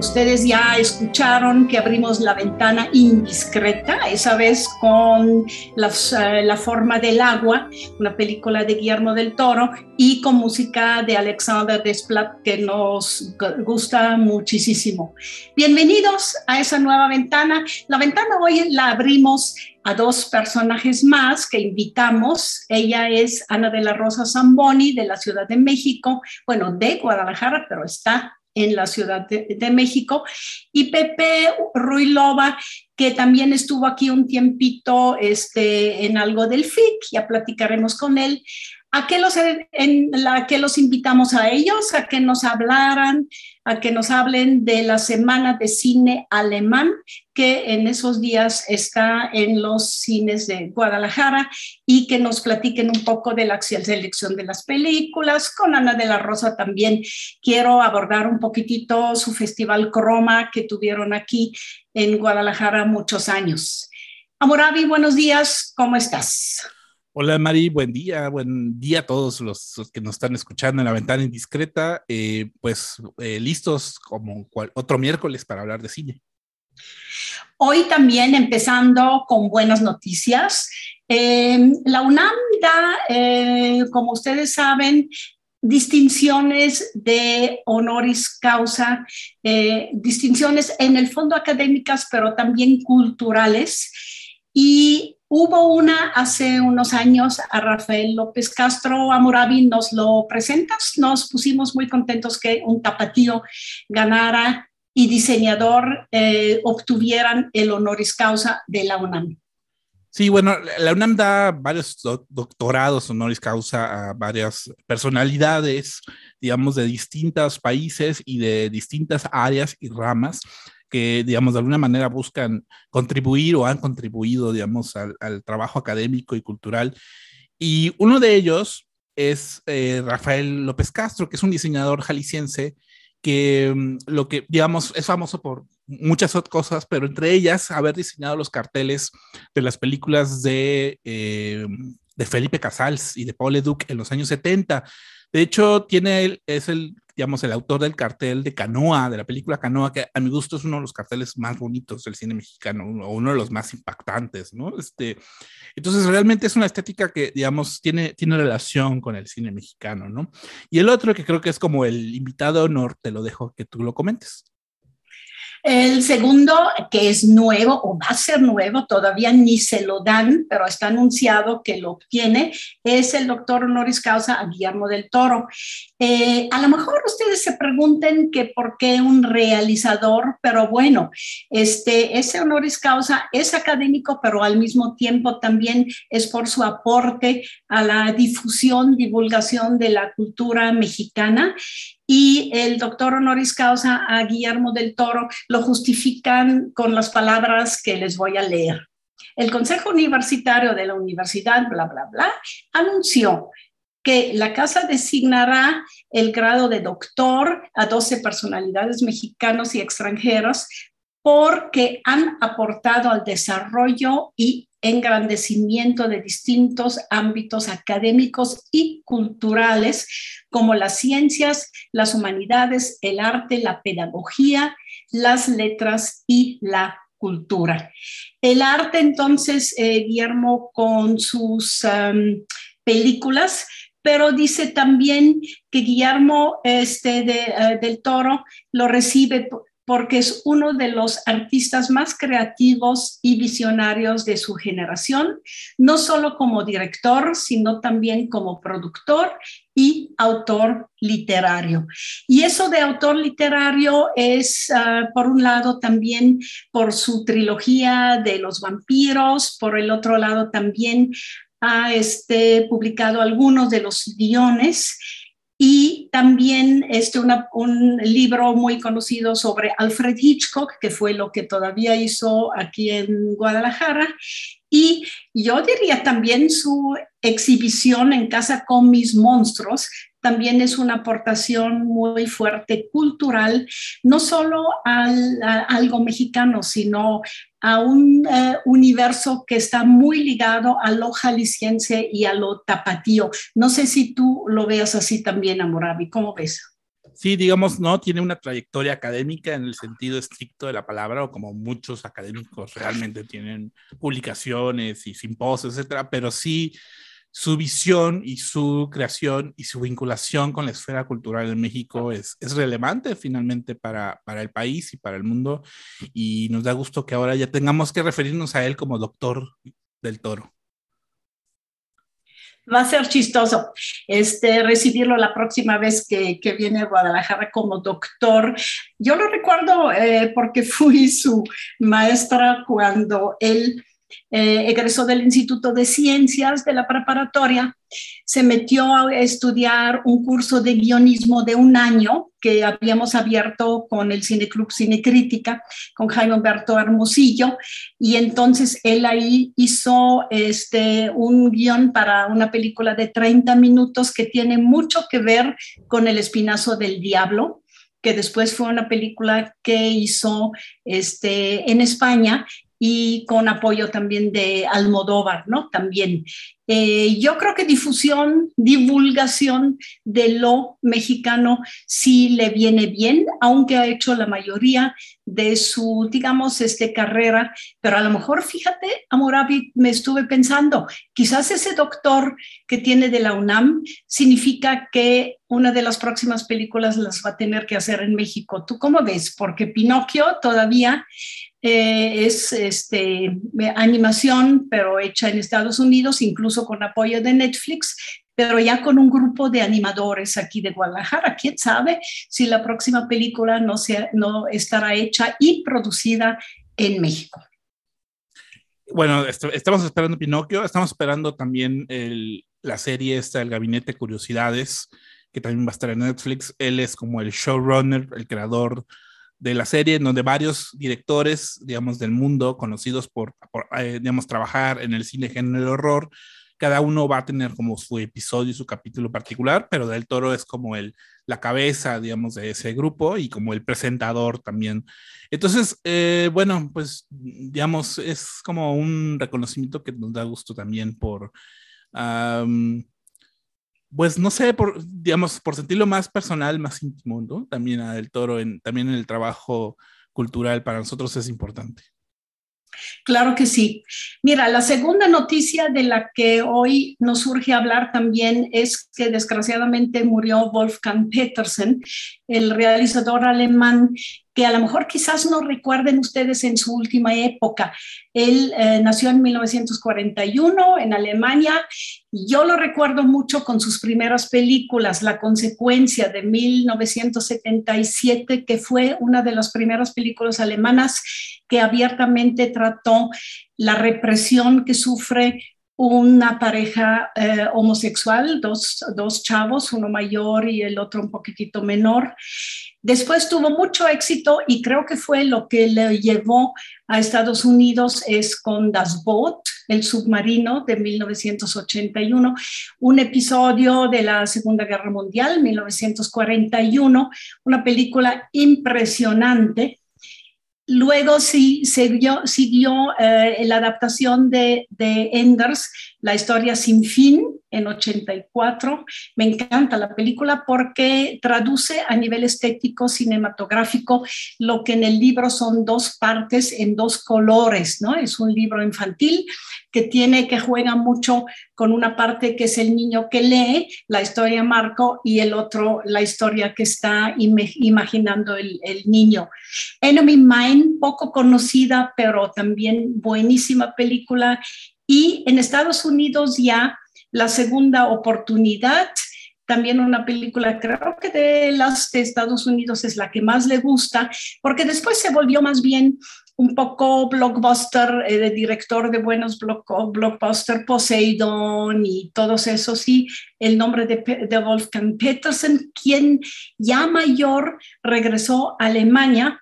Ustedes ya escucharon que abrimos la ventana indiscreta, esa vez con eh, la forma del agua, una película de Guillermo del Toro, y con música de Alexander Desplat que nos gusta muchísimo. Bienvenidos a esa nueva ventana. La ventana hoy la abrimos a dos personajes más que invitamos. Ella es Ana de la Rosa Zamboni de la Ciudad de México, bueno, de Guadalajara, pero está en la Ciudad de, México, y Pepe Ruilova, que también estuvo aquí un tiempito este, en algo del FIC, ya platicaremos con él. ¿A qué, los, en la, los invitamos a ellos? A que nos hablaran, a que nos hablen de la Semana de Cine Alemán, que en esos días está en los cines de Guadalajara, y que nos platiquen un poco de la selección de las películas. Con Ana de la Rosa también quiero abordar un poquitito su festival Croma que tuvieron aquí en Guadalajara muchos años. Amoravi, buenos días, ¿cómo estás? Hola Mari, buen día, buen día a todos los, que nos están escuchando en la ventana indiscreta, eh, pues eh, listos como otro miércoles para hablar de cine. Hoy también empezando con buenas noticias. Em, la UNAM da, eh, como ustedes saben, distinciones de honoris causa, distinciones en el fondo académicas, pero también culturales. Y Hubo una hace unos años a Rafael López Castro Amorabi, ¿nos lo presentas? Nos pusimos muy contentos que un tapatío ganara y diseñador eh, obtuvieran el honoris causa de la UNAM. Sí, bueno, la UNAM da varios doctorados honoris causa a varias personalidades, digamos, de distintos países y de distintas áreas y ramas que, digamos, de alguna manera buscan contribuir o han contribuido, digamos, al, trabajo académico y cultural. Y uno de ellos es eh, Rafael López Castro, que es un diseñador jalisciense que mm, lo que, digamos, es famoso por muchas otras cosas, pero entre ellas haber diseñado los carteles de las películas de, eh, de Felipe Casals y de Paul Leduc en los años 70. De hecho, tiene, es el digamos, el autor del cartel de Canoa, de la película Canoa, que a mi gusto es uno de los carteles más bonitos del cine mexicano, o uno de los más impactantes, ¿no? Este, entonces, realmente es una estética que, digamos, tiene, tiene relación con el cine mexicano, ¿no? Y el otro que creo que es como el invitado honor, te lo dejo que tú lo comentes. El segundo, que es nuevo o va a ser nuevo, todavía ni se lo dan, pero está anunciado que lo obtiene, es el doctor honoris causa a Guillermo del Toro. Eh, a lo mejor ustedes se pregunten que por qué un realizador, pero bueno, este, ese honoris causa es académico, pero al mismo tiempo también es por su aporte a la difusión, divulgación de la cultura mexicana y el doctor honoris causa a Guillermo del Toro lo justifican con las palabras que les voy a leer. El Consejo Universitario de la Universidad, bla, bla, bla, anunció que la casa designará el grado de doctor a 12 personalidades mexicanos y extranjeros porque han aportado al desarrollo y engrandecimiento de distintos ámbitos académicos y culturales como las ciencias, las humanidades, el arte, la pedagogía, las letras y la cultura. El arte, entonces, eh, Guillermo, con sus películas, pero dice también que Guillermo este, eh, del Toro lo recibe porque es uno de los artistas más creativos y visionarios de su generación, no solo como director, sino también como productor y autor literario. Y eso de autor literario es, ah, por un lado, también por su trilogía de los vampiros, por el otro lado también ha este, publicado algunos de los guiones y también este, un libro muy conocido sobre Alfred Hitchcock, que fue lo que todavía hizo aquí en Guadalajara. Y yo diría también su exhibición en Casa con mis monstruos, también es una aportación muy fuerte cultural, no solo al, a algo mexicano, sino a un eh, universo que está muy ligado a lo jalisciense y a lo tapatío. No sé si tú lo veas así también, Amorabi, ¿cómo ves? Sí, digamos, no tiene una trayectoria académica en el sentido estricto de la palabra, o como muchos académicos realmente tienen publicaciones y simposios, etcétera, pero sí su visión y su creación y su vinculación con la esfera cultural en México es, es relevante finalmente para, para, el país y para el mundo. Y nos da gusto que ahora ya tengamos que referirnos a él como doctor del toro. Va a ser chistoso este, recibirlo la próxima vez que, que viene a Guadalajara como doctor. Yo lo recuerdo eh, porque fui su maestra cuando él eh, egresó del Instituto de Ciencias de la preparatoria, se metió a estudiar un curso de guionismo de un año que habíamos abierto con el Cine Club Cine Crítica, con Jaime Humberto Hermosillo, y entonces él ahí hizo este, un guion para una película de 30 minutos que tiene mucho que ver con El Espinazo del Diablo, que después fue una película que hizo este, en España y con apoyo también de Almodóvar, ¿no? También. Eh, yo creo que difusión, divulgación de lo mexicano sí le viene bien, aunque ha hecho la mayoría de su, digamos, este, carrera, pero a lo mejor, fíjate, Amorabi, me estuve pensando, quizás ese doctor que tiene de la UNAM significa que una de las próximas películas las va a tener que hacer en México. ¿Tú cómo ves? Porque Pinocchio todavía eh, es este, animación, pero hecha en Estados Unidos, incluso con apoyo de Netflix, pero ya con un grupo de animadores aquí de Guadalajara. ¿Quién sabe si la próxima película no, sea, no estará hecha y producida en México? Bueno, estamos esperando Pinocchio, estamos esperando también el, la serie esta, El Gabinete de Curiosidades, que también va a estar en Netflix. Él es como el showrunner, el creador de la serie, en donde varios directores, digamos, del mundo, conocidos por, eh, digamos, trabajar en el cine género horror, cada uno va a tener como su episodio y su capítulo particular, pero Del Toro es como el, la cabeza, digamos, de ese grupo y como el presentador también. Entonces, eh, bueno, pues, digamos, es como un reconocimiento que nos da gusto también por pues no sé, por, digamos, por sentirlo más personal, más íntimo, ¿no? También a Del Toro, en, también en el trabajo cultural para nosotros es importante. Claro que sí. Mira, la segunda noticia de la que hoy nos surge hablar también es que desgraciadamente murió Wolfgang Petersen, el realizador alemán que a lo mejor quizás no recuerden ustedes en su última época. Él eh, nació en 1941 en Alemania. Yo lo recuerdo mucho con sus primeras películas, La Consecuencia de 1977, que fue una de las primeras películas alemanas que abiertamente trató la represión que sufre una pareja eh, homosexual, dos, dos chavos, uno mayor y el otro un poquitito menor. Después tuvo mucho éxito y creo que fue lo que le llevó a Estados Unidos es con Das Boot, el submarino de 1981, un episodio de la Segunda Guerra Mundial, 1941, una película impresionante Luego sí siguió, eh, la adaptación de, de, Enders, La historia sin fin, en 84. Me encanta la película porque traduce a nivel estético, cinematográfico, lo que en el libro son dos partes en dos colores, ¿no? Es un libro infantil que tiene, que juega mucho con una parte que es el niño que lee la historia Marco y el otro la historia que está imaginando el, el niño. Enemy Mine, poco conocida, pero también buenísima película. Y en Estados Unidos ya la segunda oportunidad, también una película, creo que de las de Estados Unidos es la que más le gusta, porque después se volvió más bien un poco blockbuster, eh, director de buenos blockbuster, Poseidon y todos esos, y el nombre de, de Wolfgang Petersen, quien ya mayor regresó a Alemania,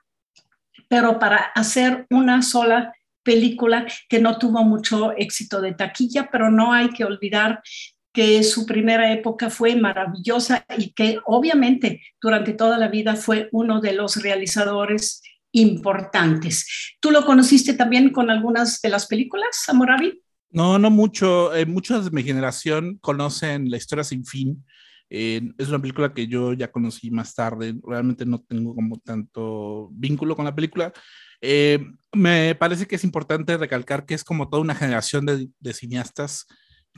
pero para hacer una sola película que no tuvo mucho éxito de taquilla, pero no hay que olvidar que su primera época fue maravillosa y que obviamente durante toda la vida fue uno de los realizadores importantes. ¿Tú lo conociste también con algunas de las películas, Amoravi? No, no mucho. Eh, muchos de mi generación conocen La historia sin fin. Eh, es una película que yo ya conocí más tarde. Realmente no tengo como tanto vínculo con la película. Eh, me parece que es importante recalcar que es como toda una generación de, cineastas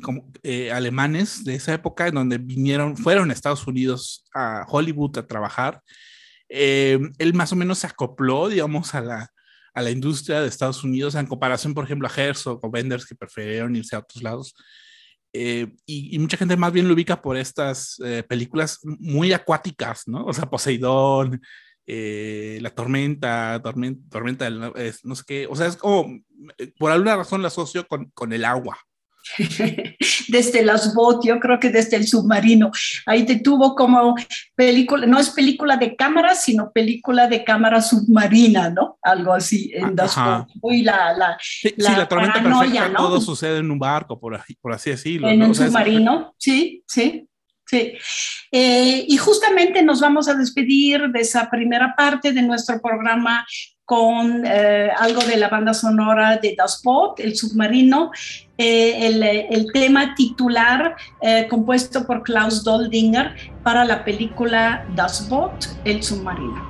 como, alemanes de esa época en donde vinieron, fueron a Estados Unidos, a Hollywood a trabajar eh, él más o menos se acopló, digamos, a la, industria de Estados Unidos en comparación, por ejemplo, a Herzog o Benders que prefirieron irse a otros lados. Eh, y, mucha gente más bien lo ubica por estas eh, películas muy acuáticas, ¿no? O sea, Poseidón, La Tormenta, Tormenta, tormenta no sé qué, o sea, es como, por alguna razón la asocio con, con el agua, desde las botes, yo creo que desde el submarino. Ahí te tuvo como película, no es película de cámara, sino película de cámara submarina, ¿no? Algo así en las Y la, la, sí, la, tormenta perfecta, ¿no? todo sucede en un barco, por, por así decirlo. En un submarino, sí, sí. Sí, eh, y justamente nos vamos a despedir de esa primera parte de nuestro programa con eh, algo de la banda sonora de Das Boot, el submarino, eh, el, tema titular compuesto por Klaus Doldinger para la película Das Boot, el submarino.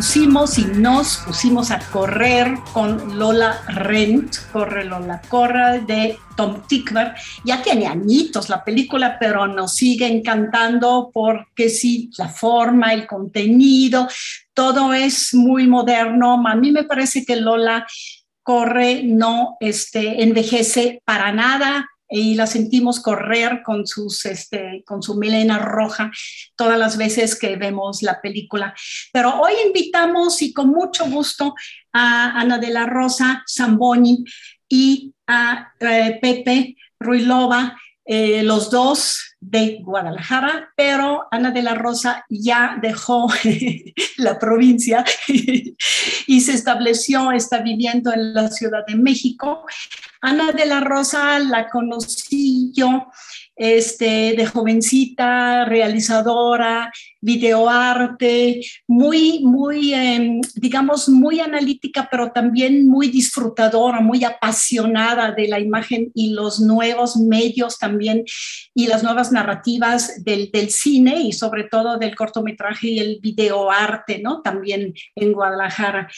Y nos pusimos a correr con Lola Rent, Corre Lola Corre de Tom Tickver. Ya tiene añitos la película, pero nos sigue encantando porque sí, la forma, el contenido, todo es muy moderno. A mí me parece que Lola Corre no este, envejece para nada y la sentimos correr con, sus, este, con su melena roja todas las veces que vemos la película. Pero hoy invitamos y con mucho gusto a Ana de la Rosa Zamboni y a eh, Pepe Ruilova, eh, los dos de Guadalajara, pero Ana de la Rosa ya dejó la provincia y se estableció, está viviendo en la Ciudad de México. Ana de la Rosa la conocí yo este, de jovencita, realizadora, videoarte, muy, muy, em, digamos, muy analítica, pero también muy disfrutadora, muy apasionada de la imagen y los nuevos medios también y las nuevas narrativas del, del cine y sobre todo del cortometraje y el videoarte, ¿no? También en Guadalajara.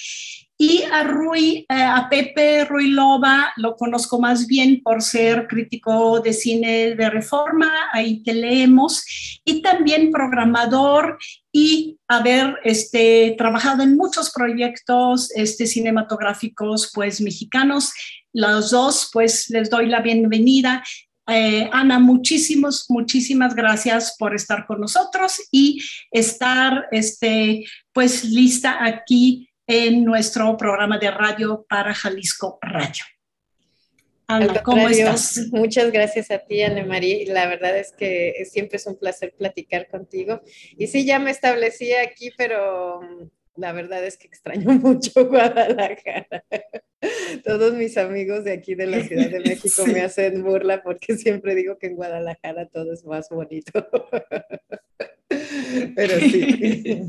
Y a Rui, eh, a Pepe Ruilova lo conozco más bien por ser crítico de cine de reforma, ahí te leemos, y también programador y haber este, trabajado en muchos proyectos este, cinematográficos pues mexicanos. Los dos pues les doy la bienvenida eh, Ana, muchísimas, muchísimas gracias por estar con nosotros y estar, este, pues, lista aquí en nuestro programa de radio para Jalisco Radio. Ana, ¿cómo estás? Muchas gracias a ti, Ana María. La verdad es que siempre es un placer platicar contigo. Y sí, ya me establecí aquí, pero la verdad es que extraño mucho Guadalajara. Todos mis amigos de aquí de la Ciudad de México me hacen burla porque siempre digo que en Guadalajara todo es más bonito. Pero sí.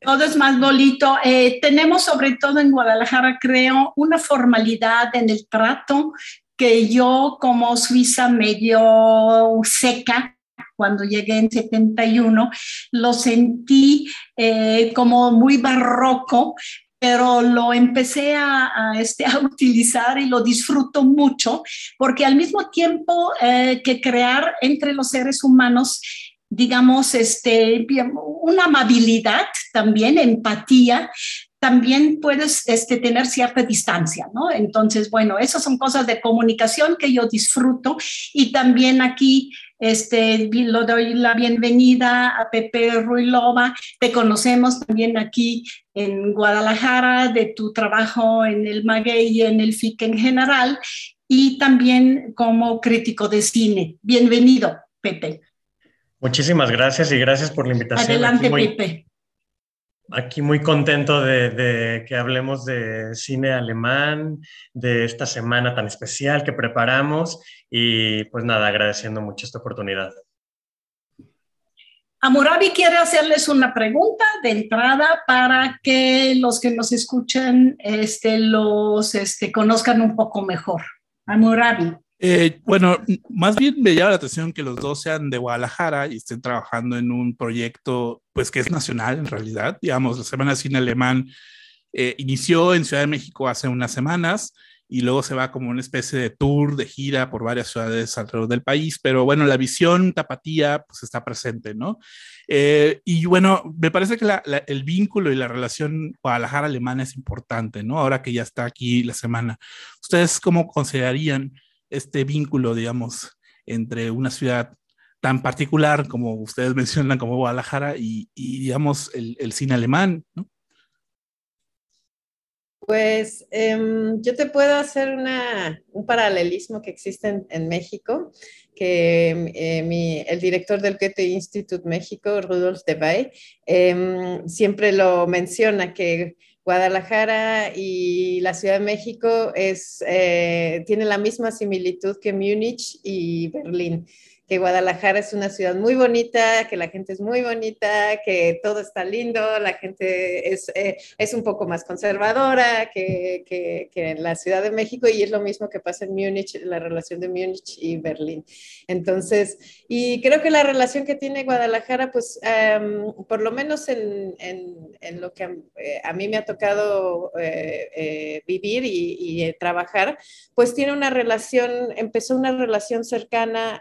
Todo es más bonito. Eh, tenemos sobre todo en Guadalajara, creo, una formalidad en el trato que yo como suiza medio seca, cuando llegué en 71, lo sentí eh, como muy barroco, pero lo empecé a, este, a, utilizar y lo disfruto mucho, porque al mismo tiempo eh, que crear entre los seres humanos digamos, este, una amabilidad también, empatía, también puedes este, tener cierta distancia, ¿no? Entonces, bueno, esas son cosas de comunicación que yo disfruto y también aquí este, lo doy la bienvenida a Pepe Ruilova. Te conocemos también aquí en Guadalajara de tu trabajo en el Maguey y en el FIC en general y también como crítico de cine. Bienvenido, Pepe. Muchísimas gracias y gracias por la invitación. Adelante, aquí muy, Pepe. Aquí muy contento de, que hablemos de cine alemán, de esta semana tan especial que preparamos y pues nada, agradeciendo mucho esta oportunidad. Amurabi quiere hacerles una pregunta de entrada para que los que nos escuchen este, los este, conozcan un poco mejor. Amurabi. Eh, bueno, más bien me llama la atención que los dos sean de Guadalajara y estén trabajando en un proyecto, pues que es nacional en realidad. Digamos, la Semana de Cine Alemán eh, inició en Ciudad de México hace unas semanas y luego se va como una especie de tour, de gira por varias ciudades alrededor del país, pero bueno, la visión tapatía pues está presente, ¿no? Eh, y bueno, me parece que el vínculo y la relación Guadalajara-Alemana es importante, ¿no? Ahora que ya está aquí la semana. ¿Ustedes cómo considerarían? Este vínculo, digamos, entre una ciudad tan particular como ustedes mencionan, como Guadalajara, y, digamos, el, cine alemán, ¿no? Pues em, yo te puedo hacer un paralelismo que existe en, México, que eh, el director del Goethe Institute México, Rudolf de Bay, em, siempre lo menciona, que Guadalajara y la Ciudad de México es, eh, tiene la misma similitud que Múnich y Berlín, que Guadalajara es una ciudad muy bonita, que la gente es muy bonita, que todo está lindo, la gente es, eh, es un poco más conservadora que, que, en la Ciudad de México y es lo mismo que pasa en Múnich, la relación de Múnich y Berlín. Entonces, y creo que la relación que tiene Guadalajara, pues um, por lo menos en, en, lo que eh, a mí me ha tocado eh, vivir y, y, trabajar, pues tiene una relación, empezó una relación cercana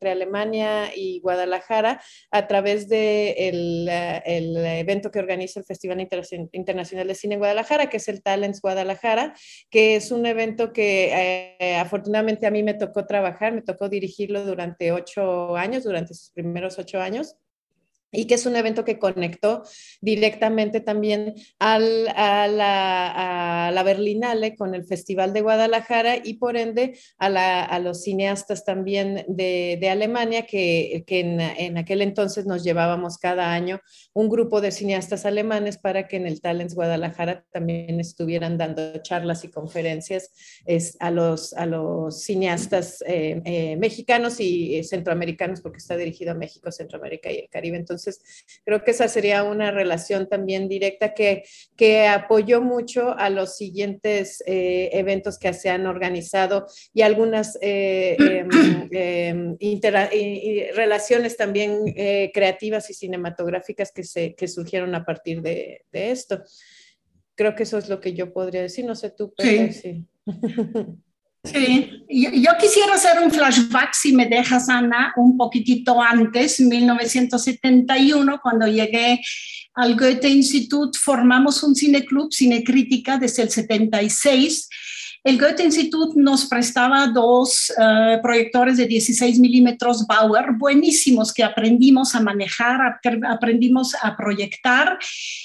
entre Alemania y Guadalajara a través del de eh, el evento que organiza el Festival Internacional de Cine en Guadalajara, que es el Talents Guadalajara, que es un evento que eh, afortunadamente a mí me tocó trabajar, me tocó dirigirlo durante ocho años, durante sus primeros ocho años y que es un evento que conectó directamente también al, a, la, la, Berlinale con el Festival de Guadalajara y por ende a, la, a los cineastas también de, de Alemania, que, que en, en, aquel entonces nos llevábamos cada año un grupo de cineastas alemanes para que en el Talents Guadalajara también estuvieran dando charlas y conferencias es, a, los, a los cineastas eh, eh, mexicanos y centroamericanos, porque está dirigido a México, Centroamérica y el Caribe. Entonces, entonces, creo que esa sería una relación también directa que, que apoyó mucho a los siguientes eh, eventos que se han organizado y algunas eh, eh, relaciones también eh, creativas y cinematográficas que, se, que surgieron a partir de, de, esto. Creo que eso es lo que yo podría decir. No sé tú, pero sí. sí. Sí, yo, quisiera hacer un flashback, si me dejas, Ana, un poquitito antes, 1971, cuando llegué al Goethe Institut, formamos un cineclub, Cinecrítica, desde el 76. El Goethe Institut nos prestaba dos uh, proyectores de 16 milímetros Bauer, buenísimos, que aprendimos a manejar, aprendimos a proyectar,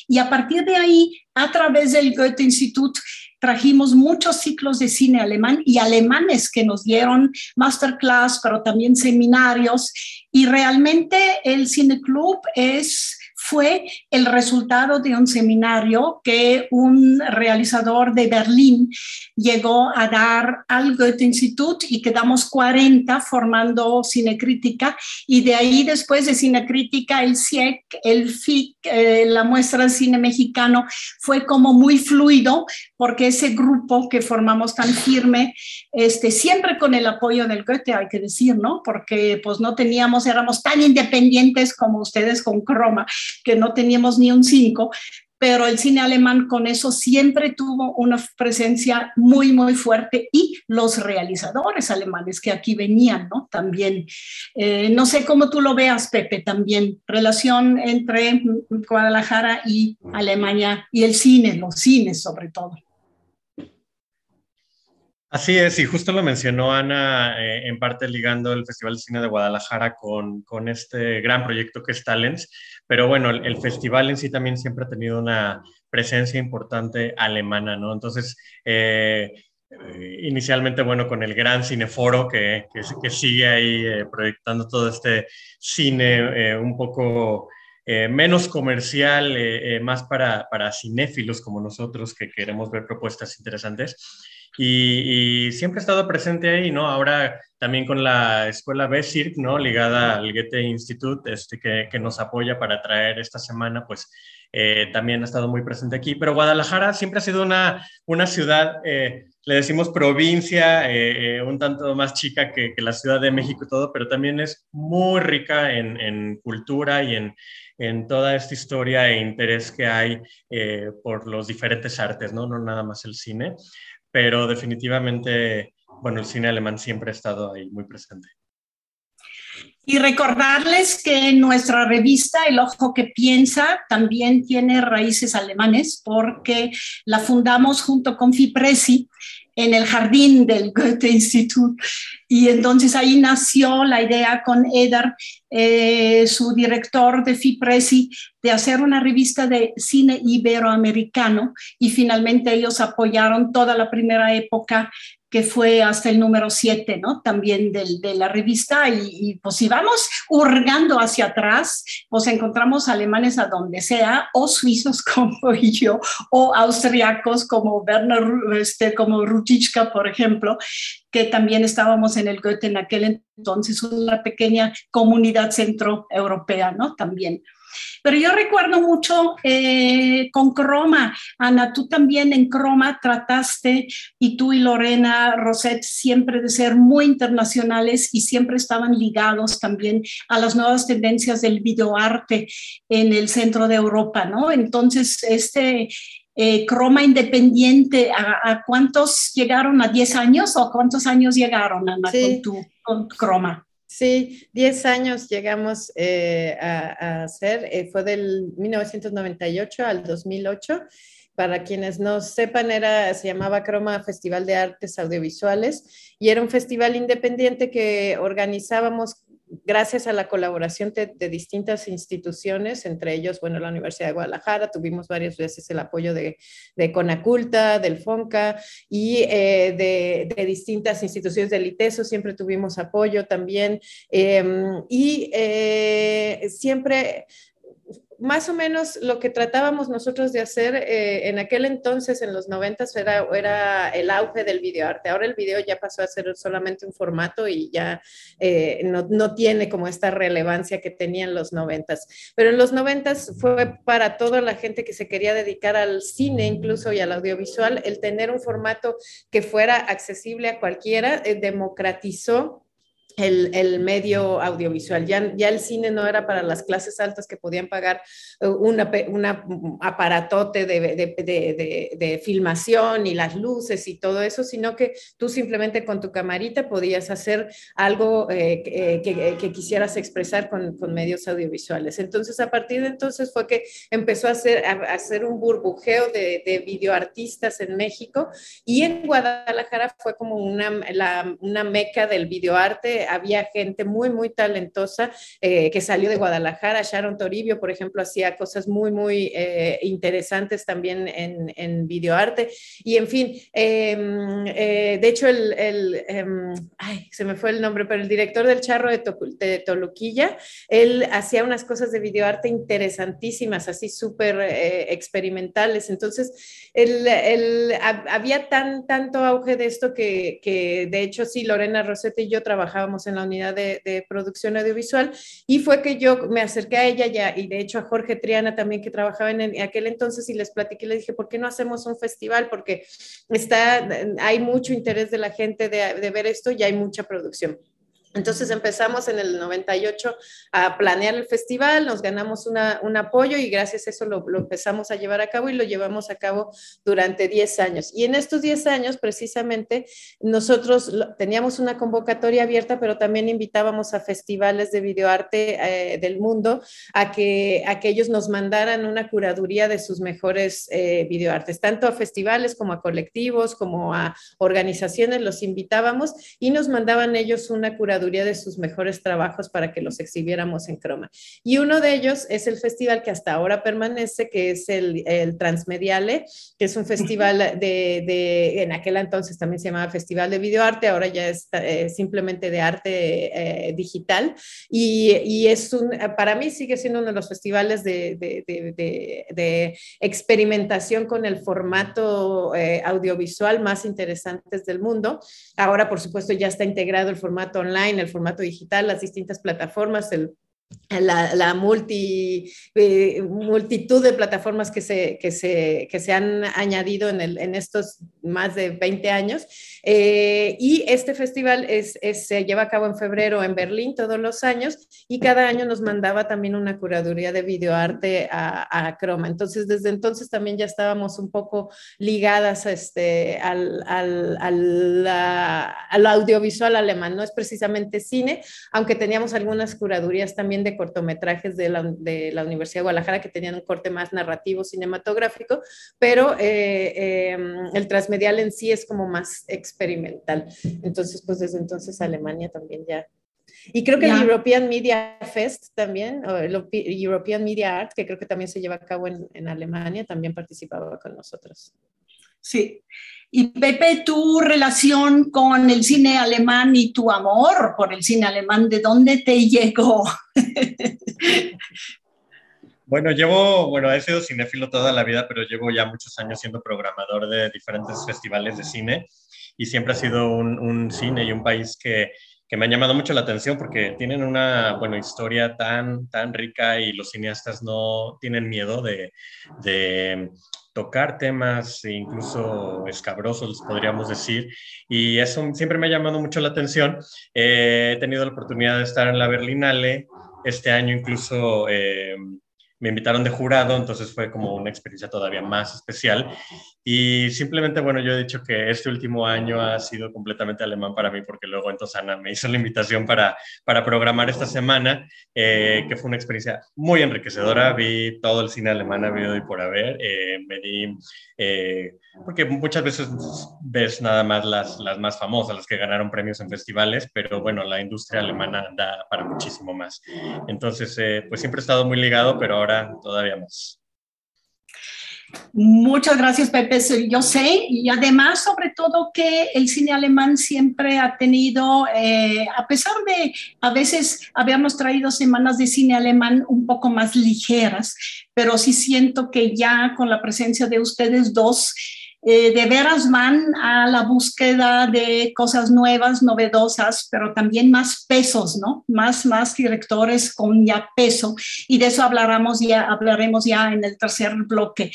y a partir de ahí, a través del Goethe Institut, trajimos muchos ciclos de cine alemán y alemanes que nos dieron masterclass, pero también seminarios. Y realmente el Cine Club es fue el resultado de un seminario que un realizador de Berlín llegó a dar al Goethe Institut y quedamos 40 formando cinecrítica y de ahí después de cinecrítica el CIEC, el FIC, eh, la muestra de cine mexicano fue como muy fluido porque ese grupo que formamos tan firme, este, siempre con el apoyo del Goethe, hay que decir, ¿no? Porque pues no teníamos, éramos tan independientes como ustedes con Croma, que no teníamos ni un 5, pero el cine alemán con eso siempre tuvo una presencia muy, muy fuerte y los realizadores alemanes que aquí venían, ¿no? También. Eh, no sé cómo tú lo veas, Pepe, también. Relación entre Guadalajara y Alemania y el cine, los cines sobre todo. Así es, y justo lo mencionó Ana, eh, en parte ligando el Festival de Cine de Guadalajara con, con este gran proyecto que es Talents, pero bueno, el, festival en sí también siempre ha tenido una presencia importante alemana, ¿no? Entonces, eh, inicialmente, bueno, con el gran cineforo que, que, que sigue ahí eh, proyectando todo este cine eh, un poco eh, menos comercial, eh, más para, para cinéfilos como nosotros que queremos ver propuestas interesantes. Y, y, siempre ha estado presente ahí, ¿no? Ahora también con la escuela BESIRC, ¿no? Ligada al Goethe Institute, este, que, que, nos apoya para traer esta semana, pues eh, también ha estado muy presente aquí. Pero Guadalajara siempre ha sido una, una ciudad, eh, le decimos provincia, eh, un tanto más chica que, que, la Ciudad de México y todo, pero también es muy rica en, en cultura y en, en toda esta historia e interés que hay por los diferentes artes, ¿no? No nada más el cine pero definitivamente, bueno, el cine alemán siempre ha estado ahí muy presente. Y recordarles que nuestra revista El Ojo que Piensa también tiene raíces alemanes porque la fundamos junto con Fipresi en el jardín del Goethe Institut. Y entonces ahí nació la idea con Eder, eh, su director de FIPRESI, de hacer una revista de cine iberoamericano y finalmente ellos apoyaron toda la primera época que fue hasta el número 7, ¿no? También de la revista. Y, pues si vamos hurgando hacia atrás, pues encontramos alemanes a donde sea, o suizos como yo, o austriacos como Werner, este, como Rutschka, por ejemplo, que también estábamos en el Goethe en aquel entonces, una pequeña comunidad centroeuropea, ¿no? También. Pero yo recuerdo mucho eh, con Croma. Ana, tú también en Croma trataste, y tú y Lorena Roset, siempre de ser muy internacionales y siempre estaban ligados también a las nuevas tendencias del videoarte en el centro de Europa, ¿no? Entonces, este... Eh, croma independiente, ¿a, cuántos llegaron? ¿A 10 años o cuántos años llegaron, Ana, con tu con Croma? Sí, 10 años llegamos eh, a, hacer, eh, fue del 1998 al 2008. Para quienes no sepan, era, se llamaba Croma Festival de Artes Audiovisuales y era un festival independiente que organizábamos gracias a la colaboración de, distintas instituciones, entre ellos, bueno, la Universidad de Guadalajara, tuvimos varias veces el apoyo de, Conaculta, del FONCA y eh, de, distintas instituciones del ITESO, siempre tuvimos apoyo también. Em, y eh, siempre más o menos lo que tratábamos nosotros de hacer eh, en aquel entonces, en los noventas, era, era el auge del videoarte. Ahora el video ya pasó a ser solamente un formato y ya eh, no, no, tiene como esta relevancia que tenía en los noventas. Pero en los noventas fue para toda la gente que se quería dedicar al cine incluso y al audiovisual, el tener un formato que fuera accesible a cualquiera, eh, democratizó el, medio audiovisual. Ya, ya, el cine no era para las clases altas que podían pagar eh, una, una aparatote de, de, de, filmación y las luces y todo eso, sino que tú simplemente con tu camarita podías hacer algo eh, eh, que, que, quisieras expresar con, con, medios audiovisuales. Entonces, a partir de entonces fue que empezó a hacer, a, hacer un burbujeo de, videoartistas en México y en Guadalajara fue como una, la, una meca del videoarte había gente muy, muy talentosa eh, que salió de Guadalajara. Sharon Toribio, por ejemplo, hacía cosas muy, muy eh, interesantes también en, videoarte. Y en fin, em, eh, de hecho, el, em, ay, se me fue el nombre, pero el director del Charro de, Toluquilla, él hacía unas cosas de videoarte interesantísimas, así súper experimentales. Entonces, el, había tan, tanto auge de esto que, que, de hecho, sí, Lorena Rosete y yo trabajábamos en la unidad de, producción audiovisual y fue que yo me acerqué a ella ya, y de hecho a Jorge Triana también que trabajaba en, aquel entonces y les platiqué, le dije, ¿por qué no hacemos un festival? Porque está, hay mucho interés de la gente de, de ver esto y hay mucha producción. Entonces empezamos en el 98 a planear el festival, nos ganamos un apoyo y gracias a eso lo, empezamos a llevar a cabo y lo llevamos a cabo durante 10 años. Y en estos 10 años, precisamente, nosotros teníamos una convocatoria abierta, pero también invitábamos a festivales de videoarte eh, del mundo a que, a ellos nos mandaran una curaduría de sus mejores eh, videoartes, tanto a festivales como a colectivos, como a organizaciones, los invitábamos y nos mandaban ellos una curaduría de sus mejores trabajos para que los exhibiéramos en Croma. Y uno de ellos es el festival que hasta ahora permanece, que es el, Transmediale, que es un festival de, en aquel entonces también se llamaba Festival de Videoarte, ahora ya es eh, simplemente de arte eh, digital. Y, es un, para mí sigue siendo uno de los festivales de, de experimentación con el formato eh, audiovisual más interesantes del mundo. Ahora, por supuesto, ya está integrado el formato online en el formato digital, las distintas plataformas, el la, multi, eh, multitud de plataformas que se, que se, que se han añadido en, el, en, estos más de 20 años. Eh, y este festival es, se lleva a cabo en febrero en Berlín todos los años y cada año nos mandaba también una curaduría de videoarte a, a Croma. Entonces, desde entonces también ya estábamos un poco ligadas este, al, al, al, al audiovisual alemán. No es precisamente cine, aunque teníamos algunas curadurías también de cortometrajes de la, de la, Universidad de Guadalajara que tenían un corte más narrativo, cinematográfico, pero eh, em, el transmedial en sí es como más experimental. Entonces, pues desde entonces Alemania también ya. Y creo que el European Media Fest también, o el European Media Art, que creo que también se lleva a cabo en, en Alemania, también participaba con nosotros. Sí, Y Pepe, tu relación con el cine alemán y tu amor por el cine alemán, ¿de dónde te llegó? Bueno, llevo, bueno, he sido cinéfilo toda la vida, pero llevo ya muchos años siendo programador de diferentes festivales de cine y siempre ha sido un, cine y un país que, que, me ha llamado mucho la atención porque tienen una, bueno, historia tan, tan rica y los cineastas no tienen miedo de, de tocar temas incluso escabrosos, podríamos decir, y eso siempre me ha llamado mucho la atención. Eh, he tenido la oportunidad de estar en la Berlinale, este año incluso... Eh, me invitaron de jurado, entonces fue como una experiencia todavía más especial. Y simplemente, bueno, yo he dicho que este último año ha sido completamente alemán para mí, porque luego entonces Ana me hizo la invitación para, para programar esta semana, eh, que fue una experiencia muy enriquecedora. Vi todo el cine alemán habido y por haber. Eh, me di, eh, porque muchas veces ves nada más las, las más famosas, las que ganaron premios en festivales, pero bueno, la industria alemana da para muchísimo más. Entonces, pues siempre he estado muy ligado, pero ahora todavía más. Muchas gracias, Pepe. Yo sé, y además, sobre todo, que el cine alemán siempre ha tenido, eh, a pesar de a veces habíamos traído semanas de cine alemán un poco más ligeras, pero sí siento que ya con la presencia de ustedes dos, eh, de veras van a la búsqueda de cosas nuevas, novedosas, pero también más pesos, ¿no? Más, más directores con ya peso. Y de eso hablaremos ya, hablaremos ya en el tercer bloque.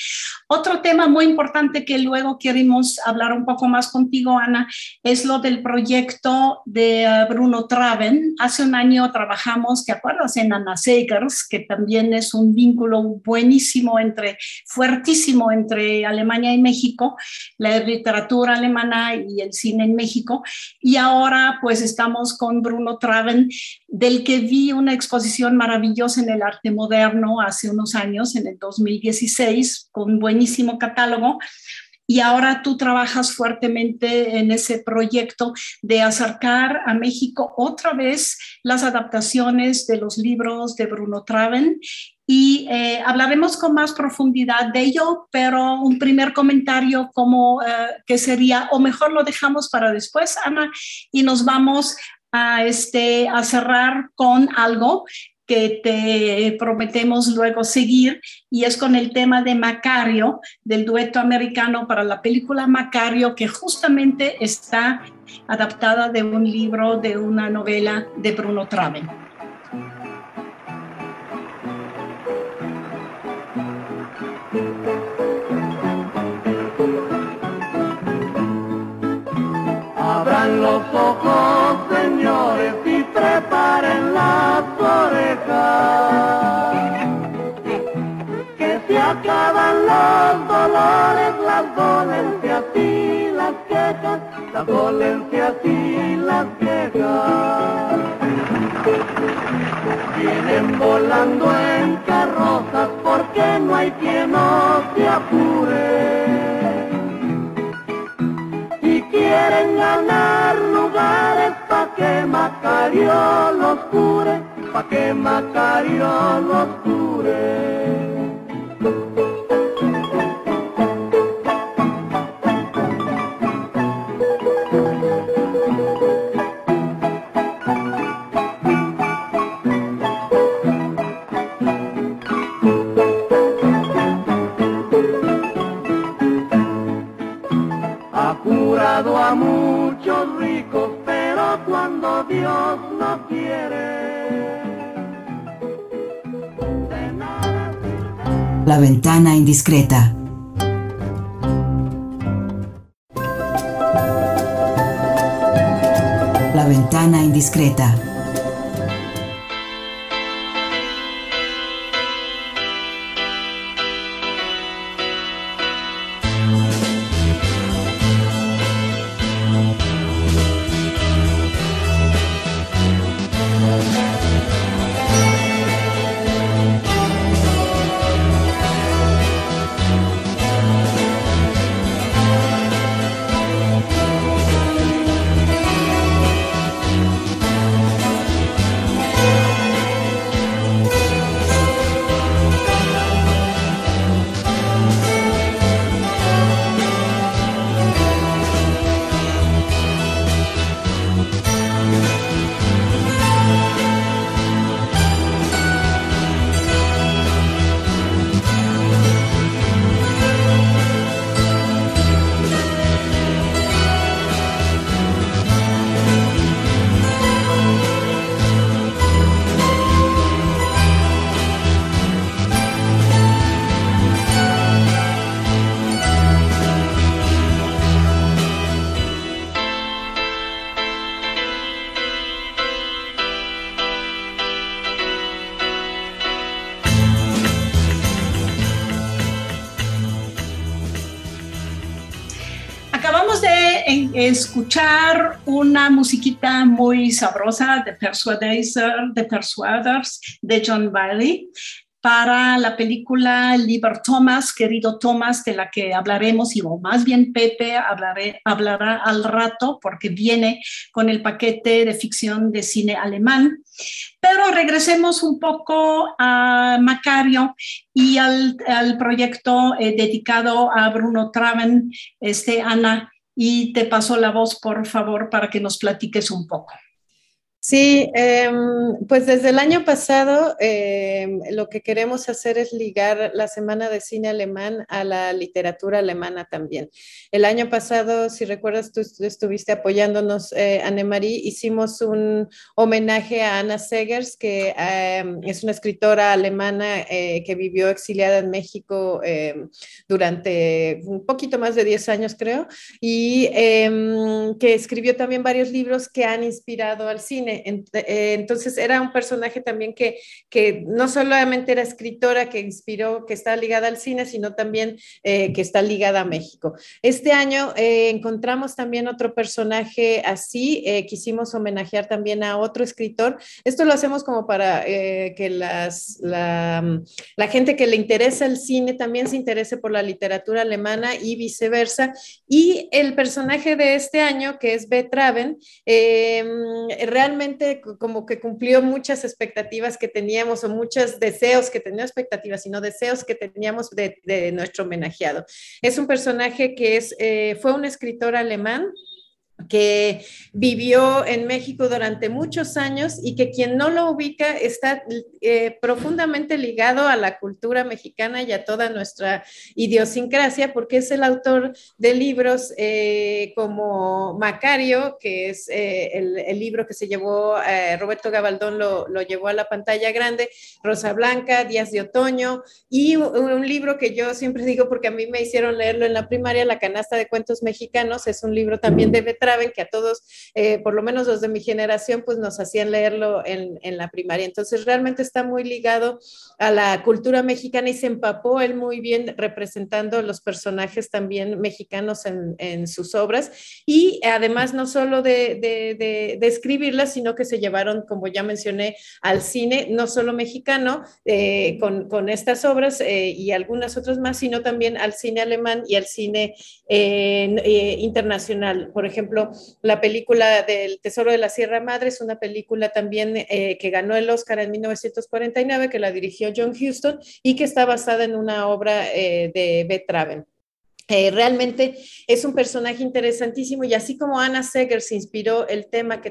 Otro tema muy importante que luego queremos hablar un poco más contigo, Ana, es lo del proyecto de eh, Bruno Traven. Hace un año trabajamos, ¿te acuerdas? En Ana Segers, que también es un vínculo buenísimo entre, fuertísimo entre Alemania y México la literatura alemana y el cine en México. Y ahora pues estamos con Bruno Traven, del que vi una exposición maravillosa en el arte moderno hace unos años, en el 2016, con buenísimo catálogo y ahora tú trabajas fuertemente en ese proyecto de acercar a México otra vez las adaptaciones de los libros de Bruno Traven y eh, hablaremos con más profundidad de ello, pero un primer comentario como eh, que sería, o mejor lo dejamos para después, Ana, y nos vamos a, este, a cerrar con algo que te prometemos luego seguir, y es con el tema de Macario, del dueto americano para la película Macario, que justamente está adaptada de un libro, de una novela de Bruno Traven. Ojos, señores, y preparen las orejas. Que se acaban los dolores, las dolencias y las quejas, las dolencias y las quejas. Vienen volando en carrozas porque no hay quien no se apure quieren ganar pa' que Macario los cure, pa' que Macario los cure. No quiere. La ventana indiscreta. La ventana indiscreta. Escuchar una musiquita muy sabrosa de Persuader, de Persuaders de John Bailey para la película Liber Thomas, querido Thomas, de la que hablaremos, y o más bien Pepe hablaré, hablará al rato, porque viene con el paquete de ficción de cine alemán. Pero regresemos un poco a Macario y al, proyecto eh, dedicado a Bruno Traven, este, Ana, y te paso la voz, por favor, para que nos platiques un poco. Sí, em, pues desde el año pasado em, lo que queremos hacer es ligar la Semana de Cine Alemán a la literatura alemana también. El año pasado, si recuerdas, tú estuviste apoyándonos, eh, Anne-Marie, hicimos un homenaje a Anna Segers, que em, es una escritora alemana eh, que vivió exiliada en México durante un poquito más de 10 años, creo, y que escribió también varios libros que han inspirado al cine. Eh, entonces era un personaje también que, que no solamente era escritora que inspiró, que está ligada al cine, sino también eh, que está ligada a México. Este año eh, encontramos también otro personaje así, quisimos homenajear también a otro escritor. Esto lo hacemos como para que las, la, la gente que le interesa el cine también se interese por la literatura alemana y viceversa. Y el personaje de este año, que es Betraven, realmente como que cumplió muchas expectativas que teníamos o muchos deseos que teníamos expectativas, sino deseos que teníamos de, nuestro homenajeado. Es un personaje que es, eh, fue un escritor alemán que vivió en México durante muchos años y que quien no lo ubica está eh, profundamente ligado a la cultura mexicana y a toda nuestra idiosincrasia, porque es el autor de libros eh, como Macario, que es eh, el, libro que se llevó, Roberto Gabaldón lo, llevó a la pantalla grande, Rosa Blanca, Días de Otoño, y un, libro que yo siempre digo, porque a mí me hicieron leerlo en la primaria, La canasta de cuentos mexicanos, es un libro también de Betra que a todos, eh, por lo menos los de mi generación, pues nos hacían leerlo en, en, la primaria. Entonces realmente está muy ligado a la cultura mexicana y se empapó él muy bien representando los personajes también mexicanos en, en sus obras. Y además no solo de, de, de, escribirlas, sino que se llevaron, como ya mencioné, al cine, no solo mexicano, eh, con, con, estas obras eh, y algunas otras más, sino también al cine alemán y al cine internacional. Por ejemplo, la película del Tesoro de la Sierra Madre es una película también eh, que ganó el Oscar en 1949, que la dirigió John Huston y que está basada en una obra eh, de Beth Traven. Eh, realmente es un personaje interesantísimo y así como Anna Seger se inspiró el tema que,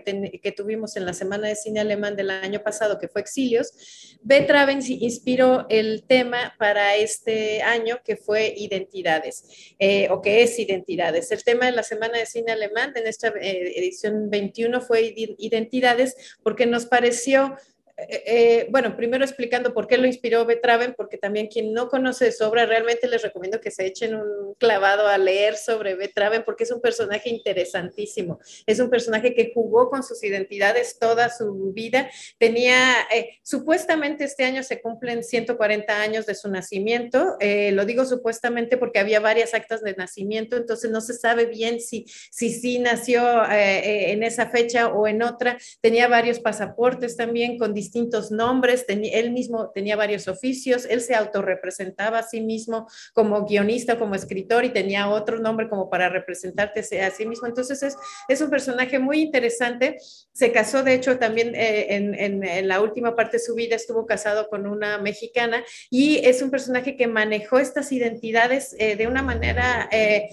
tuvimos en la Semana de Cine Alemán del año pasado, que fue Exilios, Beth Raven inspiró el tema para este año, que fue Identidades, eh, o que es Identidades. El tema de la Semana de Cine Alemán en esta eh, edición 21 fue Identidades porque nos pareció eh, eh, bueno, primero explicando por qué lo inspiró Betraven, porque también quien no conoce su obra, realmente les recomiendo que se echen un clavado a leer sobre Betraven, porque es un personaje interesantísimo. Es un personaje que jugó con sus identidades toda su vida. Tenía, eh, supuestamente este año se cumplen 140 años de su nacimiento. lo digo supuestamente porque había varias actas de nacimiento, entonces no se sabe bien si sí si, nació en esa fecha o en otra. Tenía varios pasaportes también con distintos distintos nombres, él mismo tenía varios oficios, él se autorrepresentaba a sí mismo como guionista, como escritor y tenía otro nombre como para representarte a sí mismo. Entonces es, es un personaje muy interesante. Se casó, de hecho, también eh, en, en, la última parte de su vida estuvo casado con una mexicana y es un personaje que manejó estas identidades eh, de una manera eh,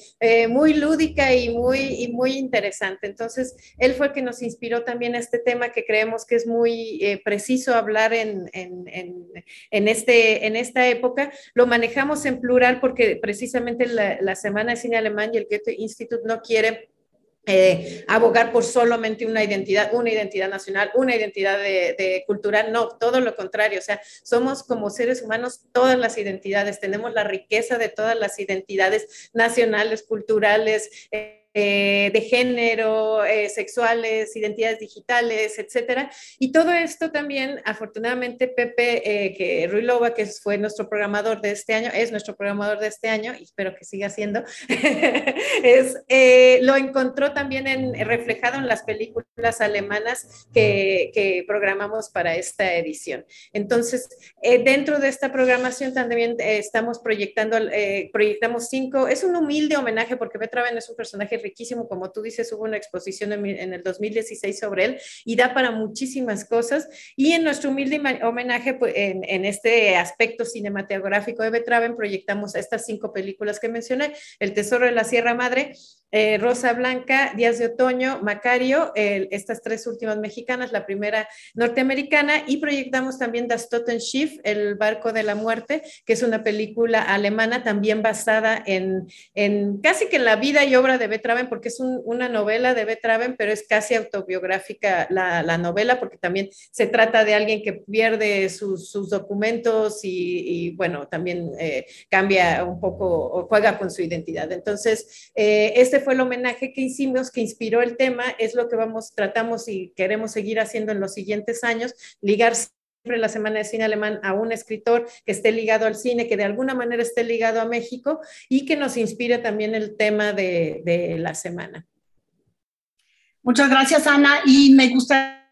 muy lúdica y muy, y muy interesante. Entonces, él fue el que nos inspiró también a este tema que creemos que es muy preciso preciso hablar en, en, este, en esta época. Lo manejamos en plural porque precisamente la, Semana de Cine Alemán y el Goethe Institute no quiere eh, abogar por solamente una identidad, una identidad nacional, una identidad de, cultural, no, todo lo contrario, o sea, somos como seres humanos todas las identidades, tenemos la riqueza de todas las identidades nacionales, culturales. Eh, eh, de género, eh, sexuales, identidades digitales, etcétera. Y todo esto también, afortunadamente, Pepe, que Ruilova, que fue nuestro programador de este año, es nuestro programador de este año, y espero que siga siendo, es, lo encontró también en, reflejado en las películas alemanas que, que programamos para esta edición. Entonces, dentro de esta programación también estamos proyectando, proyectamos cinco, es un humilde homenaje porque Betraven es un personaje riquísimo, como tú dices, hubo una exposición en, el 2016 sobre él y da para muchísimas cosas. Y en nuestro humilde homenaje, pues, en, este aspecto cinematográfico de Betraven, proyectamos estas cinco películas que mencioné, El Tesoro de la Sierra Madre, eh, Rosa Blanca, Días de Otoño, Macario, estas tres últimas mexicanas, la primera norteamericana, y proyectamos también Das Totenschiff, El Barco de la Muerte, que es una película alemana también basada en, en casi que en la vida y obra de Betraven, porque es una novela de Betraven, pero es casi autobiográfica la, novela, porque también se trata de alguien que pierde sus, documentos y, bueno, también eh, cambia un poco o juega con su identidad. Entonces, eh, este fue el homenaje que hicimos, que inspiró el tema, es lo que vamos, tratamos y queremos seguir haciendo en los siguientes años, ligar siempre la Semana de Cine Alemán a un escritor que esté ligado al cine, que de alguna manera esté ligado a México y que nos inspire también el tema de, de la semana. Muchas gracias, Ana, y me gustaría a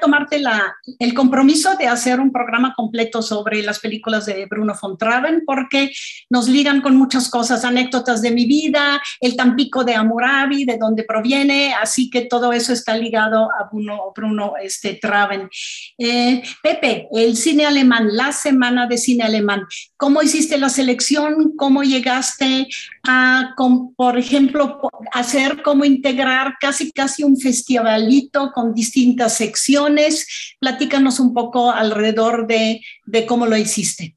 tomarte la, el compromiso de hacer un programa completo sobre las películas de Bruno von Traven porque nos ligan con muchas cosas, anécdotas de mi vida, el Tampico de Amurabi, de dónde proviene, así que todo eso está ligado a Bruno, Bruno este, Traven. Eh, Pepe, el cine alemán, la semana de cine alemán, ¿cómo hiciste la selección? ¿Cómo llegaste a, por ejemplo, hacer, cómo integrar casi, casi un festivalito con distintas secciones? Platícanos un poco alrededor de, cómo lo hiciste.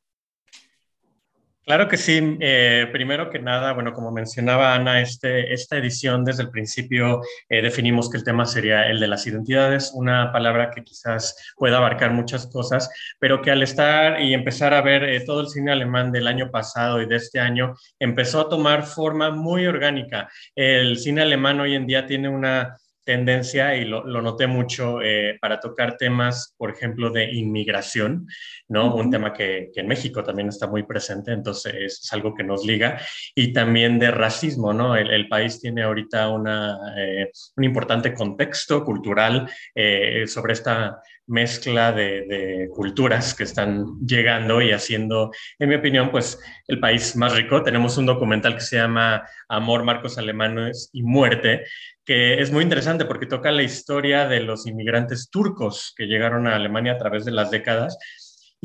Claro que sí. Eh, primero que nada, bueno, como mencionaba Ana, este, esta edición desde el principio eh, definimos que el tema sería el de las identidades, una palabra que quizás pueda abarcar muchas cosas, pero que al estar y empezar a ver eh, todo el cine alemán del año pasado y de este año, empezó a tomar forma muy orgánica. El cine alemán hoy en día tiene una tendencia, y lo, noté mucho, eh, para tocar temas, por ejemplo, de inmigración, ¿no? Un tema que, en México también está muy presente, entonces es algo que nos liga, y también de racismo, ¿no? El, país tiene ahorita una, eh, un importante contexto cultural eh, sobre esta mezcla de, culturas que están llegando y haciendo, en mi opinión, pues el país más rico. Tenemos un documental que se llama Amor, Marcos Alemanes y Muerte, que es muy interesante porque toca la historia de los inmigrantes turcos que llegaron a Alemania a través de las décadas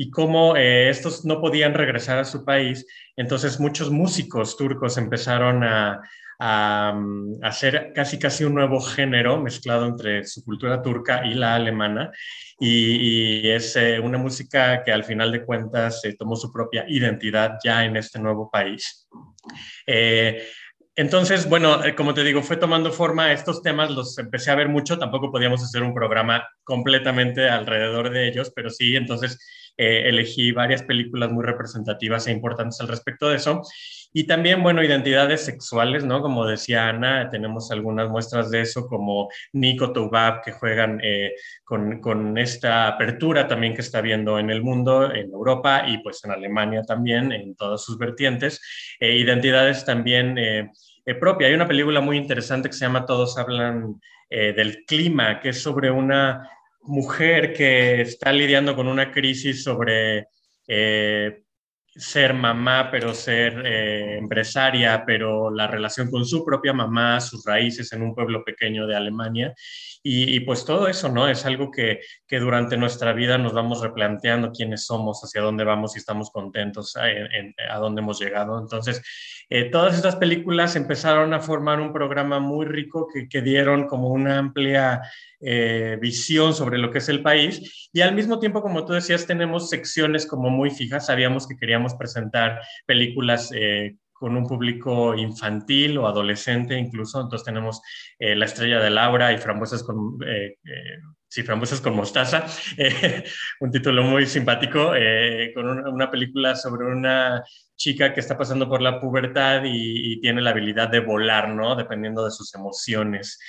y cómo eh, estos no podían regresar a su país. Entonces muchos músicos turcos empezaron a, hacer casi casi un nuevo género mezclado entre su cultura turca y la alemana. Y, es eh, una música que al final de cuentas eh, tomó su propia identidad ya en este nuevo país. Entonces, bueno, eh, como te digo, fue tomando forma, estos temas los empecé a ver mucho, tampoco podíamos hacer un programa completamente alrededor de ellos, pero sí, entonces eh, elegí varias películas muy representativas e importantes al respecto de eso. Y también, bueno, identidades sexuales, ¿no? Como decía Ana, tenemos algunas muestras de eso, como Nico Toubab, que juegan eh, con, con, esta apertura también que está viendo en el mundo, en Europa y pues en Alemania también, en todas sus vertientes. identidades también eh, propia. Hay una película muy interesante que se llama Todos hablan eh, del clima, que es sobre una mujer que está lidiando con una crisis sobre eh, ser mamá, pero ser empresaria, pero la relación con su propia mamá, sus raíces en un pueblo pequeño de Alemania. Y, pues todo eso, ¿no? Es algo que, que, durante nuestra vida nos vamos replanteando quiénes somos, hacia dónde vamos, y estamos contentos, a, a dónde hemos llegado. Entonces, eh, todas estas películas empezaron a formar un programa muy rico que, que dieron como una amplia eh, visión sobre lo que es el país y al mismo tiempo, como tú decías, tenemos secciones como muy fijas. Sabíamos que queríamos presentar películas eh, con un público infantil o adolescente incluso. Entonces tenemos La estrella de Laura y Frambuesas con, sí, Frambuesas con mostaza, un título muy simpático, con una, película sobre una chica que está pasando por la pubertad y, tiene la habilidad de volar, ¿no? Dependiendo de sus emociones.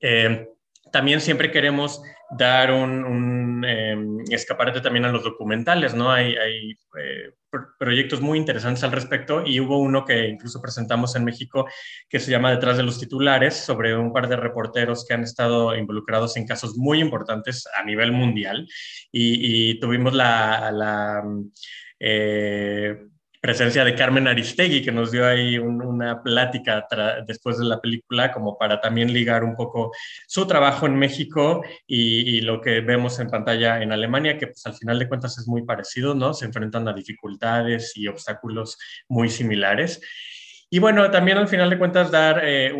Eh, también siempre queremos dar un, em, escaparate también a los documentales, ¿no? Hay, eh, proyectos muy interesantes al respecto y hubo uno que incluso presentamos en México que se llama Detrás de los titulares, sobre un par de reporteros que han estado involucrados en casos muy importantes a nivel mundial y, tuvimos la... Eh, presencia de Carmen Aristegui, que nos dio ahí una plática después de la película, como para también ligar un poco su trabajo en México y, lo que vemos en pantalla en Alemania, que pues al final de cuentas es muy parecido, ¿no? Se enfrentan a dificultades y obstáculos muy similares. Y bueno, también al final de cuentas dar eh,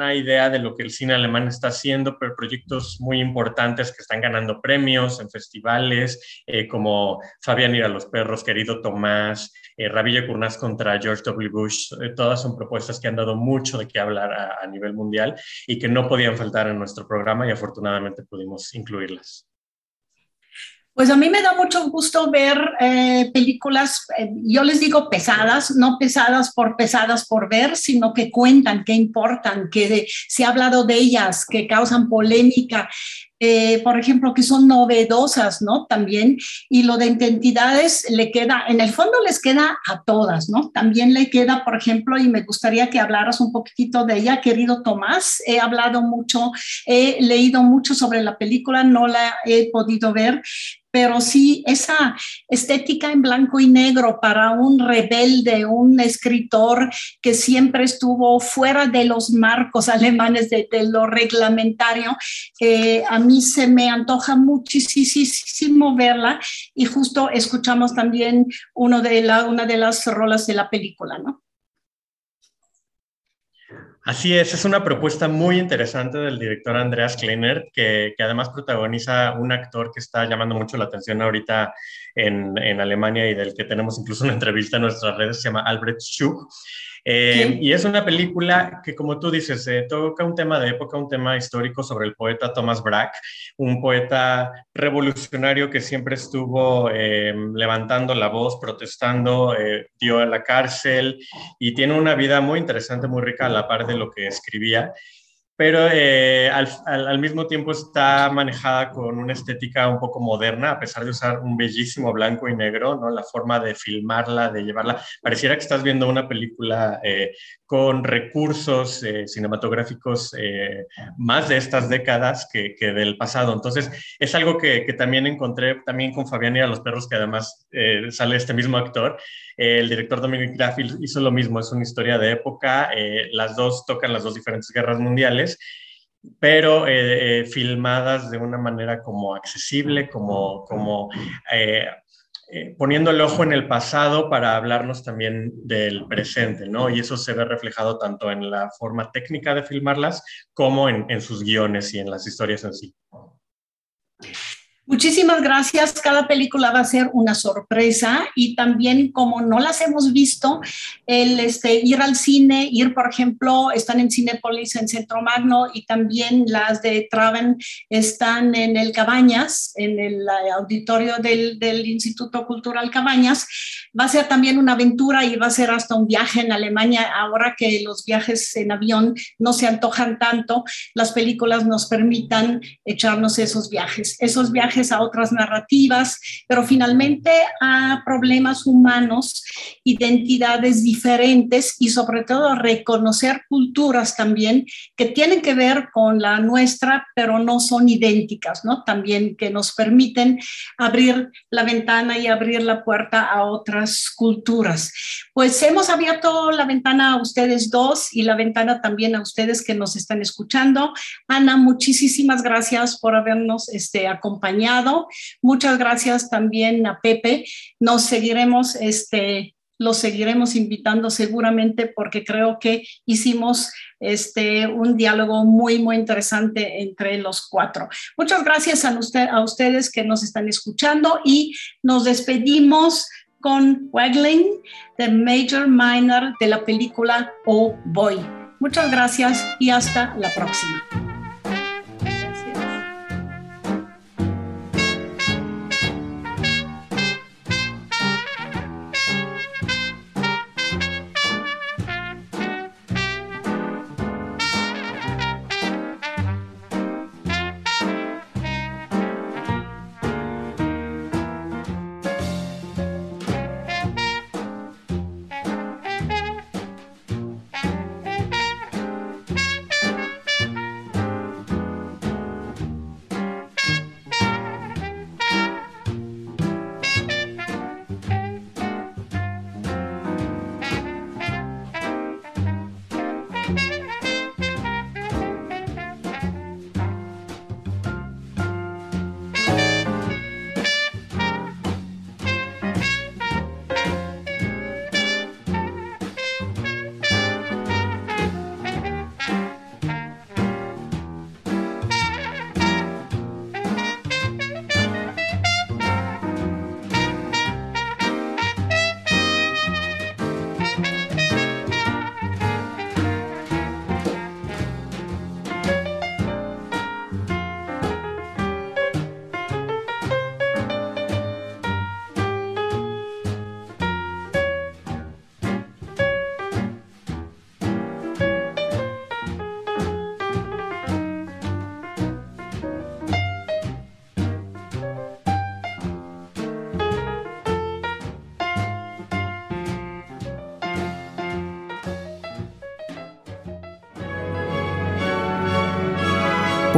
una idea de lo que el cine alemán está haciendo, pero proyectos muy importantes que están ganando premios en festivales, eh, como Fabián ir a los perros, querido Tomás, eh, Rabilla Curnaz contra George W. Bush, eh, todas son propuestas que han dado mucho de qué hablar a nivel mundial y que no podían faltar en nuestro programa y afortunadamente pudimos incluirlas. Pues a mí me da mucho gusto ver eh, películas, eh, yo les digo pesadas, no pesadas por pesadas por ver, sino que cuentan, que importan, que se ha hablado de ellas, que causan polémica. Eh, por ejemplo, que son novedosas, ¿no? También, y lo de identidades le queda, en el fondo les queda a todas, ¿no? También le queda, por ejemplo, y me gustaría que hablaras un poquitito de ella, querido Tomás, he hablado mucho, he leído mucho sobre la película, no la he podido ver, pero sí esa estética en blanco y negro para un rebelde, un escritor que siempre estuvo fuera de los marcos alemanes de, lo reglamentario, eh, a mí se me antoja muchísimo verla y justo escuchamos también una de las rolas de la película, ¿no? Así es, es una propuesta muy interesante del director Andreas Kleiner, que, además protagoniza un actor que está llamando mucho la atención ahorita en, en, Alemania y del que tenemos incluso una entrevista en nuestras redes, se llama Albrecht Schuch. Eh, y es una película que, como tú dices, eh, toca un tema de época, un tema histórico sobre el poeta Thomas Brack, un poeta revolucionario que siempre estuvo eh, levantando la voz, protestando, dio a la cárcel y tiene una vida muy interesante, muy rica a la par de lo que escribía pero eh, al, mismo tiempo está manejada con una estética un poco moderna, a pesar de usar un bellísimo blanco y negro, ¿no? La forma de filmarla, de llevarla, pareciera que estás viendo una película eh, con recursos eh, cinematográficos más de estas décadas que, del pasado. Entonces, es algo que, que, también encontré también con Fabián y a los perros, que además sale este mismo actor. el director Dominic Graff hizo lo mismo, es una historia de época, las dos tocan las dos diferentes guerras mundiales pero eh, eh, filmadas de una manera como accesible, como, eh, poniendo el ojo en el pasado para hablarnos también del presente, ¿no? Y eso se ve reflejado tanto en la forma técnica de filmarlas como en, en sus guiones y en las historias en sí. Muchísimas gracias. Cada película va a ser una sorpresa y también como no las hemos visto, el este, ir al cine, ir por ejemplo, están en Cinepolis en Centro Magno y también las de Traven están en el Cabañas, en el auditorio del, del Instituto Cultural Cabañas. Va a ser también una aventura y va a ser hasta un viaje en Alemania. Ahora que los viajes en avión no se antojan tanto, las películas nos permitan echarnos esos viajes. Esos viajes a otras narrativas, pero finalmente a problemas humanos, identidades diferentes y sobre todo reconocer culturas también que tienen que ver con la nuestra, pero no son idénticas, ¿no? También que nos permiten abrir la ventana y abrir la puerta a otras culturas. Pues hemos abierto la ventana a ustedes dos y la ventana también a ustedes que nos están escuchando. Ana, muchísimas gracias por habernos este, acompañado Muchas gracias también a Pepe. Nos seguiremos, este, los seguiremos invitando seguramente porque creo que hicimos este, un diálogo muy, muy interesante entre los cuatro. Muchas gracias a, usted, a ustedes que nos están escuchando y nos despedimos con Waggling, The Major Minor de la película Oh Boy. Muchas gracias y hasta la próxima.